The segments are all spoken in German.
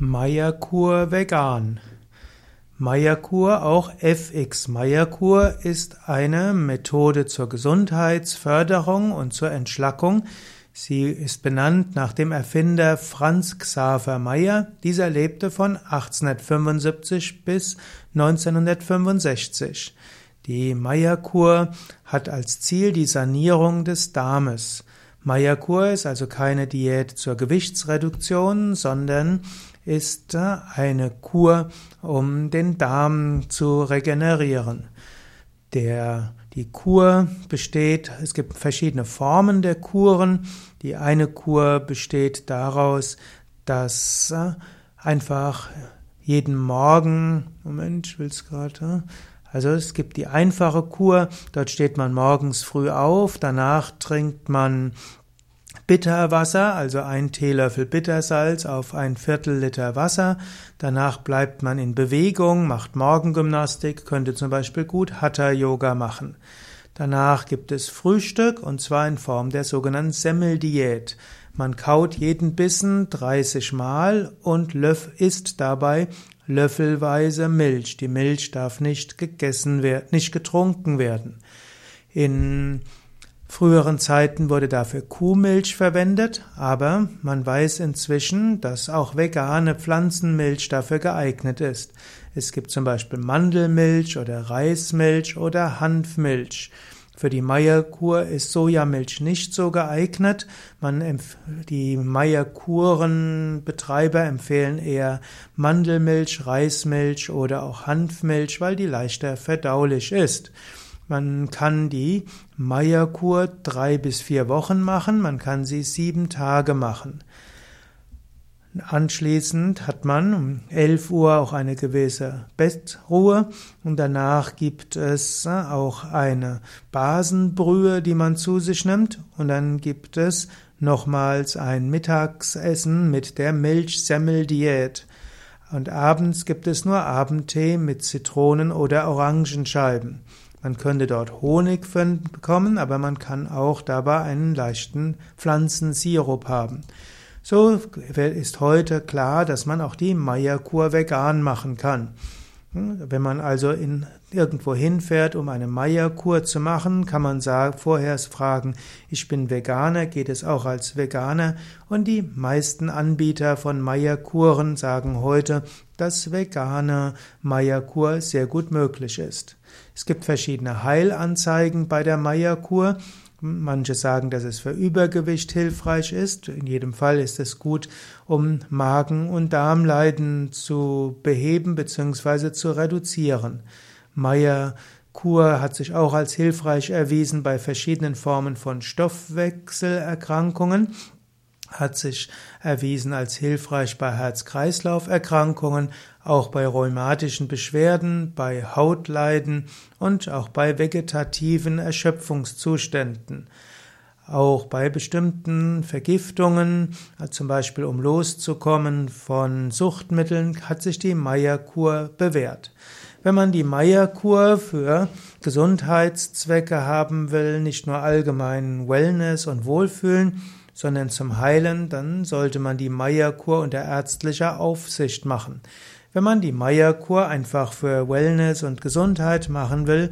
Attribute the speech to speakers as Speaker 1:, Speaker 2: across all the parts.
Speaker 1: Meierkur vegan. Meierkur, auch FX Meierkur, ist eine Methode zur Gesundheitsförderung und zur Entschlackung. Sie ist benannt nach dem Erfinder Franz Xaver Meyer. Dieser lebte von 1875 bis 1965. Die Meierkur hat als Ziel die Sanierung des Darmes. Meierkur ist also keine Diät zur Gewichtsreduktion, sondern ist eine Kur, um den Darm zu regenerieren. Der, die Kur besteht, es gibt verschiedene Formen der Kuren. Die eine Kur besteht daraus, dass einfach jeden Morgen, Moment, ich will es gerade, also es gibt die einfache Kur, dort steht man morgens früh auf, danach trinkt man Bitterwasser, also ein Teelöffel Bittersalz auf ein Viertel Liter Wasser. Danach bleibt man in Bewegung, macht Morgengymnastik, könnte zum Beispiel gut Hatha-Yoga machen. Danach gibt es Frühstück und zwar in Form der sogenannten Semmeldiät. Man kaut jeden Bissen 30 Mal und isst dabei löffelweise Milch. Die Milch darf nicht gegessen werden, nicht getrunken werden. In früheren Zeiten wurde dafür Kuhmilch verwendet, aber man weiß inzwischen, dass auch vegane Pflanzenmilch dafür geeignet ist. Es gibt zum Beispiel Mandelmilch oder Reismilch oder Hanfmilch. Für die Meierkur ist Sojamilch nicht so geeignet. Man, die Meierkurenbetreiber empfehlen eher Mandelmilch, Reismilch oder auch Hanfmilch, weil die leichter verdaulich ist. Man kann die Meierkur drei bis vier Wochen machen, man kann sie sieben Tage machen. Anschließend hat man um 11 Uhr auch eine gewisse Bettruhe und danach gibt es auch eine Basenbrühe, die man zu sich nimmt und dann gibt es nochmals ein Mittagsessen mit der Milchsemmeldiät. Und abends gibt es nur Abendtee mit Zitronen- oder Orangenscheiben. Man könnte dort Honig bekommen, aber man kann auch dabei einen leichten Pflanzensirup haben. So ist heute klar, dass man auch die Meierkur vegan machen kann. Wenn man also in irgendwo hinfährt, um eine Meierkur zu machen, kann man sagen, vorher fragen, ich bin Veganer, geht es auch als Veganer? Und die meisten Anbieter von Meierkuren sagen heute, dass vegane Meierkur sehr gut möglich ist. Es gibt verschiedene Heilanzeigen bei der Meierkur. Manche sagen, dass es für Übergewicht hilfreich ist. In jedem Fall ist es gut, um Magen- und Darmleiden zu beheben bzw. zu reduzieren. Meierkur hat sich auch als hilfreich erwiesen bei verschiedenen Formen von Stoffwechselerkrankungen hat sich erwiesen als hilfreich bei Herz-Kreislauf-Erkrankungen, auch bei rheumatischen Beschwerden, bei Hautleiden und auch bei vegetativen Erschöpfungszuständen. Auch bei bestimmten Vergiftungen, zum Beispiel um loszukommen von Suchtmitteln, hat sich die Meierkur bewährt. Wenn man die Meierkur für Gesundheitszwecke haben will, nicht nur allgemein Wellness und Wohlfühlen, sondern zum Heilen, dann sollte man die Meierkur unter ärztlicher Aufsicht machen. Wenn man die Meierkur einfach für Wellness und Gesundheit machen will,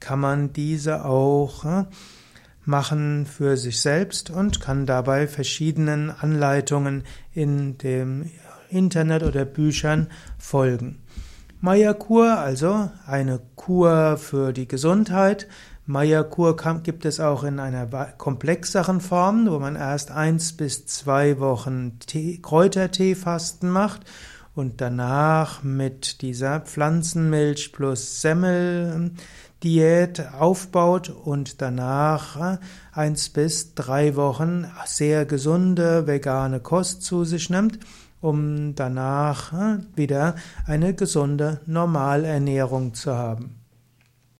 Speaker 1: kann man diese auch äh, machen für sich selbst und kann dabei verschiedenen Anleitungen in dem Internet oder Büchern folgen. Meierkur, also eine Kur für die Gesundheit, Meierkur gibt es auch in einer komplexeren Form, wo man erst eins bis zwei Wochen Tee, Kräuterteefasten macht und danach mit dieser Pflanzenmilch plus Semmel Diät aufbaut und danach äh, eins bis drei Wochen sehr gesunde vegane Kost zu sich nimmt, um danach äh, wieder eine gesunde Normalernährung zu haben.